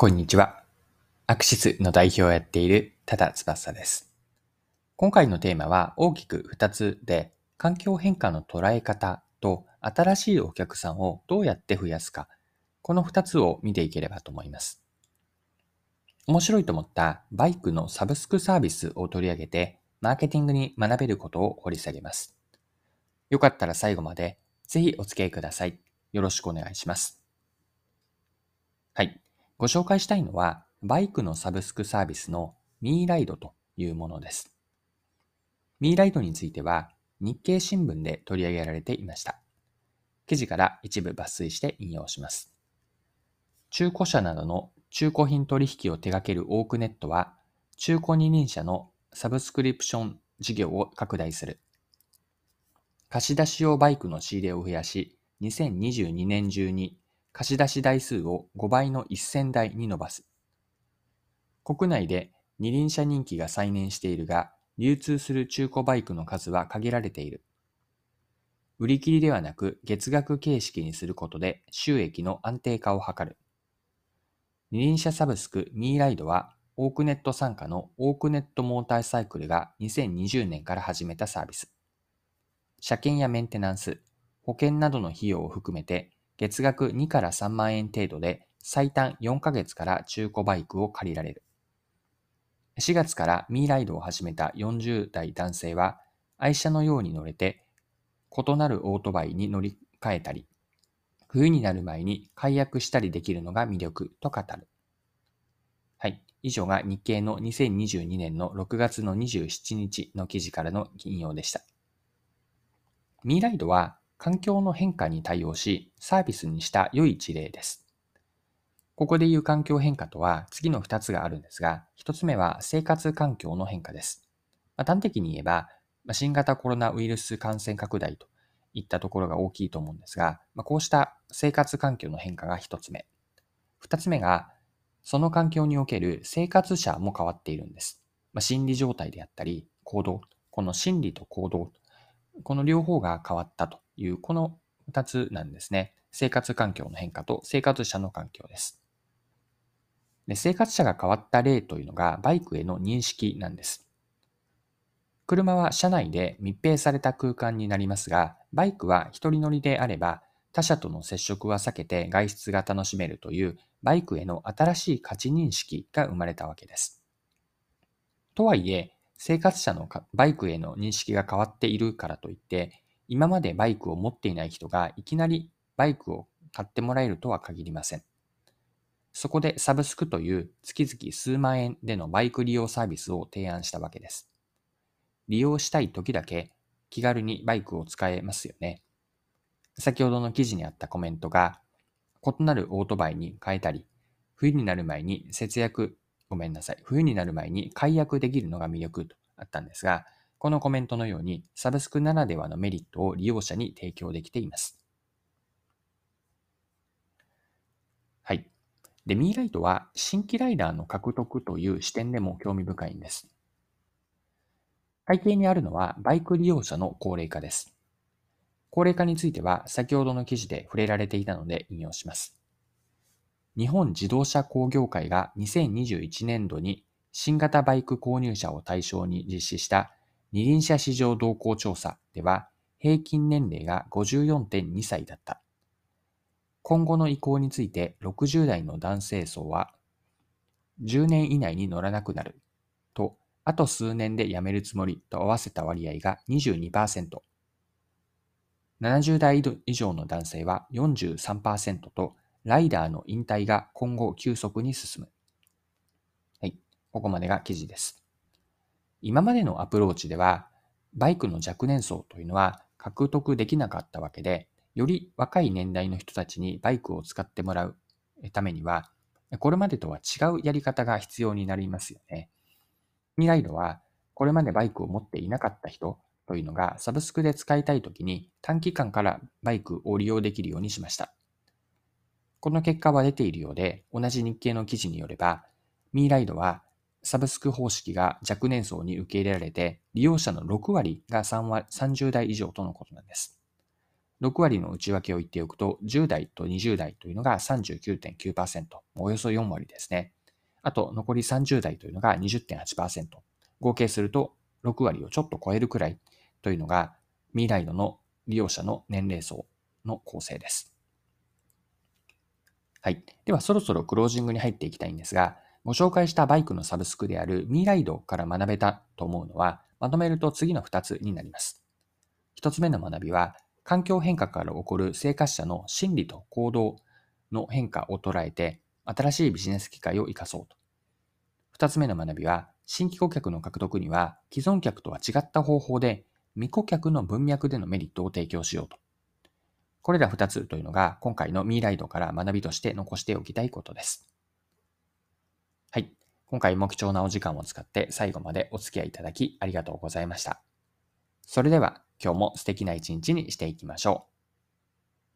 こんにちは。アクシスの代表をやっている多田翼です。今回のテーマは大きく2つで、環境変化の捉え方と新しいお客さんをどうやって増やすか、この2つを見ていければと思います。面白いと思ったバイクのサブスクサービスを取り上げて、マーケティングに学べることを掘り下げます。よかったら最後までぜひお付き合いください。よろしくお願いします。はい。ご紹介したいのは、バイクのサブスクサービスのミーライドというものです。ミーライドについては、日経新聞で取り上げられていました。記事から一部抜粋して引用します。中古車などの中古品取引を手掛けるオークネットは、中古二輪車のサブスクリプション事業を拡大する。貸し出し用バイクの仕入れを増やし、2022年中に貸し出し台数を5倍の1000台に伸ばす。国内で二輪車人気が再燃しているが、流通する中古バイクの数は限られている。売り切りではなく月額形式にすることで収益の安定化を図る。二輪車サブスクミーライドはオークネット参加のオークネットモーターサイクルが2020年から始めたサービス。車検やメンテナンス、保険などの費用を含めて月額2から3万円程度で最短4ヶ月から中古バイクを借りられる。4月からミーライドを始めた40代男性は愛車のように乗れて異なるオートバイに乗り換えたり、冬になる前に解約したりできるのが魅力と語る。はい。以上が日経の2022年の6月の27日の記事からの引用でした。ミーライドは環境の変化に対応し、サービスにした良い事例です。ここで言う環境変化とは次の2つがあるんですが、1つ目は生活環境の変化です。まあ、端的に言えば、まあ、新型コロナウイルス感染拡大といったところが大きいと思うんですが、まあ、こうした生活環境の変化が1つ目。2つ目が、その環境における生活者も変わっているんです。ま、心理状態であったり、行動、この心理と行動、この両方が変わったという、この2つなんですね。生活環境の変化と生活者の環境です。で生活者が変わった例というのがバイクへの認識なんです。車は車内で密閉された空間になりますが、バイクは一人乗りであれば他者との接触は避けて外出が楽しめるというバイクへの新しい価値認識が生まれたわけです。とはいえ、生活者のバイクへの認識が変わっているからといって、今までバイクを持っていない人がいきなりバイクを買ってもらえるとは限りません。そこでサブスクという月々数万円でのバイク利用サービスを提案したわけです。利用したい時だけ気軽にバイクを使えますよね。先ほどの記事にあったコメントが、異なるオートバイに変えたり、冬になる前に節約、ごめんなさい、冬になる前に解約できるのが魅力とあったんですが、このコメントのように、サブスクならではのメリットを利用者に提供できています。はい。で、ミーライトは新規ライダーの獲得という視点でも興味深いんです。背景にあるのはバイク利用者の高齢化です。高齢化については先ほどの記事で触れられていたので引用します。日本自動車工業会が2021年度に新型バイク購入者を対象に実施した二輪車市場動向調査では、平均年齢が54.2歳だった。今後の移行について60代の男性層は、10年以内に乗らなくなると、あと数年で辞めるつもりと合わせた割合が22%。70代以上の男性は43%と、ライダーの引退が今後急速に進む。はい。ここまでが記事です。今までのアプローチでは、バイクの若年層というのは獲得できなかったわけで、より若い年代の人たちにバイクを使ってもらうためには、これまでとは違うやり方が必要になりますよね。ミライドは、これまでバイクを持っていなかった人というのがサブスクで使いたいときに短期間からバイクを利用できるようにしました。この結果は出ているようで、同じ日経の記事によれば、ミーライドはサブスク方式が若年層に受け入れられて、利用者の6割が3割30代以上とのことなんです。6割の内訳を言っておくと、10代と20代というのが39.9%、およそ4割ですね。あと、残り30代というのが20.8%。合計すると6割をちょっと超えるくらいというのが、未来度の利用者の年齢層の構成です。はい。では、そろそろクロージングに入っていきたいんですが、ご紹介したバイクのサブスクであるミーライドから学べたと思うのは、まとめると次の2つになります。1つ目の学びは、環境変化から起こる生活者の心理と行動の変化を捉えて、新しいビジネス機会を生かそうと。二つ目の学びは、新規顧客の獲得には既存客とは違った方法で未顧客の文脈でのメリットを提供しようと。これら二つというのが今回のミーライドから学びとして残しておきたいことです。はい。今回も貴重なお時間を使って最後までお付き合いいただきありがとうございました。それでは今日も素敵な一日にしていきましょう。